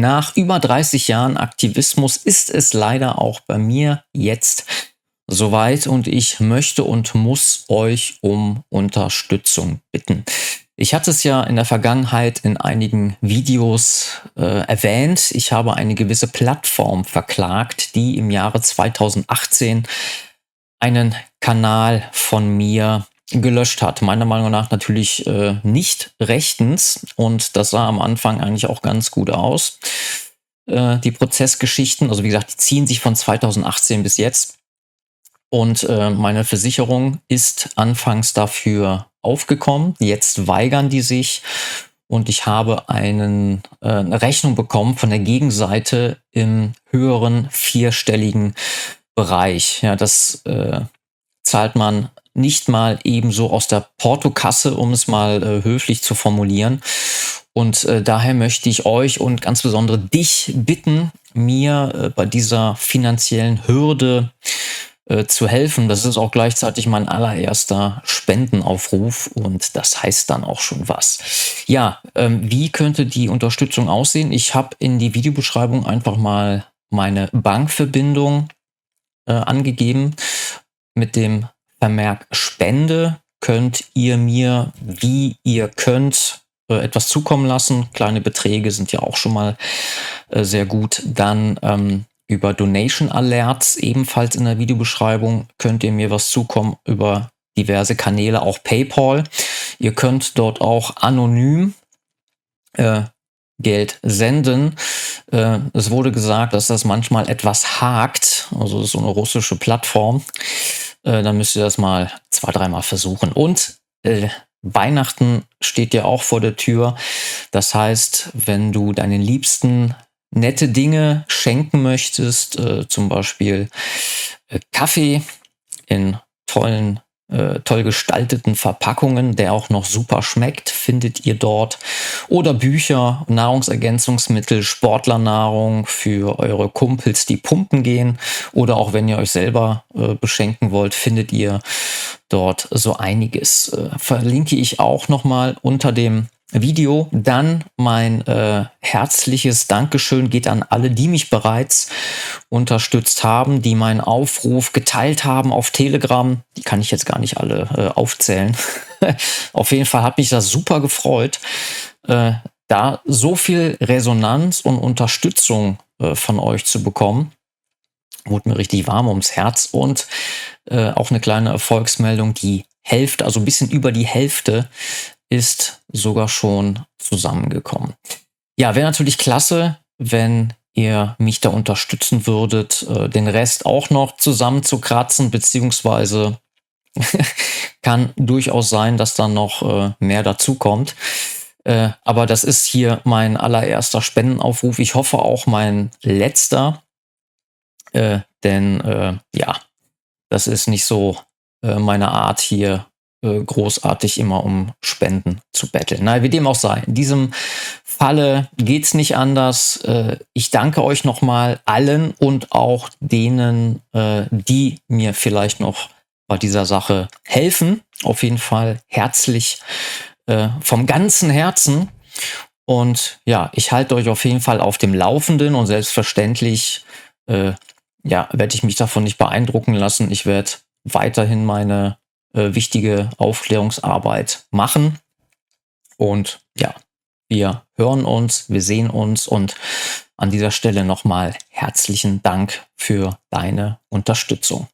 nach über 30 Jahren Aktivismus ist es leider auch bei mir jetzt soweit und ich möchte und muss euch um Unterstützung bitten. Ich hatte es ja in der Vergangenheit in einigen Videos äh, erwähnt. Ich habe eine gewisse Plattform verklagt, die im Jahre 2018 einen Kanal von mir gelöscht hat. Meiner Meinung nach natürlich äh, nicht rechtens und das sah am Anfang eigentlich auch ganz gut aus. Äh, die Prozessgeschichten, also wie gesagt, die ziehen sich von 2018 bis jetzt. Und äh, meine Versicherung ist anfangs dafür aufgekommen. Jetzt weigern die sich und ich habe einen, äh, eine Rechnung bekommen von der Gegenseite im höheren vierstelligen Bereich. Ja, das äh, zahlt man nicht mal ebenso aus der Portokasse, um es mal äh, höflich zu formulieren. Und äh, daher möchte ich euch und ganz besonders dich bitten, mir äh, bei dieser finanziellen Hürde äh, zu helfen. Das ist auch gleichzeitig mein allererster Spendenaufruf und das heißt dann auch schon was. Ja, ähm, wie könnte die Unterstützung aussehen? Ich habe in die Videobeschreibung einfach mal meine Bankverbindung äh, angegeben. Mit dem Vermerk Spende könnt ihr mir, wie ihr könnt, äh, etwas zukommen lassen. Kleine Beträge sind ja auch schon mal äh, sehr gut. Dann ähm, über Donation Alerts, ebenfalls in der Videobeschreibung, könnt ihr mir was zukommen über diverse Kanäle, auch PayPal. Ihr könnt dort auch anonym äh, Geld senden. Äh, es wurde gesagt, dass das manchmal etwas hakt. Also so eine russische Plattform. Äh, dann müsst ihr das mal zwei, dreimal versuchen. Und äh, Weihnachten steht ja auch vor der Tür. Das heißt, wenn du deinen Liebsten nette Dinge schenken möchtest, äh, zum Beispiel äh, Kaffee in tollen, äh, toll gestalteten Verpackungen, der auch noch super schmeckt, findet ihr dort. Oder Bücher, Nahrungsergänzungsmittel, Sportlernahrung für eure Kumpels, die pumpen gehen. Oder auch wenn ihr euch selber äh, beschenken wollt, findet ihr dort so einiges. Äh, verlinke ich auch nochmal unter dem Video. Dann mein äh, herzliches Dankeschön geht an alle, die mich bereits unterstützt haben, die meinen Aufruf geteilt haben auf Telegram. Die kann ich jetzt gar nicht alle äh, aufzählen. auf jeden Fall hat mich das super gefreut, äh, da so viel Resonanz und Unterstützung äh, von euch zu bekommen. Wurde mir richtig warm ums Herz und äh, auch eine kleine Erfolgsmeldung, die Hälfte, also ein bisschen über die Hälfte ist sogar schon zusammengekommen. Ja, wäre natürlich klasse, wenn ihr mich da unterstützen würdet, äh, den Rest auch noch zusammenzukratzen, beziehungsweise kann durchaus sein, dass dann noch äh, mehr dazukommt. Äh, aber das ist hier mein allererster Spendenaufruf. Ich hoffe auch mein letzter, denn ja, das ist nicht so meine Art hier äh, großartig immer um Spenden zu betteln. Na, wie dem auch sei. In diesem Falle geht's nicht anders. Äh, ich danke euch nochmal allen und auch denen, äh, die mir vielleicht noch bei dieser Sache helfen. Auf jeden Fall herzlich vom ganzen Herzen. Und ja, ich halte euch auf jeden Fall auf dem Laufenden und selbstverständlich äh, ja, werde ich mich davon nicht beeindrucken lassen. Ich werde weiterhin meine äh, wichtige Aufklärungsarbeit machen. Und ja, wir hören uns, wir sehen uns und an dieser Stelle nochmal herzlichen Dank für deine Unterstützung.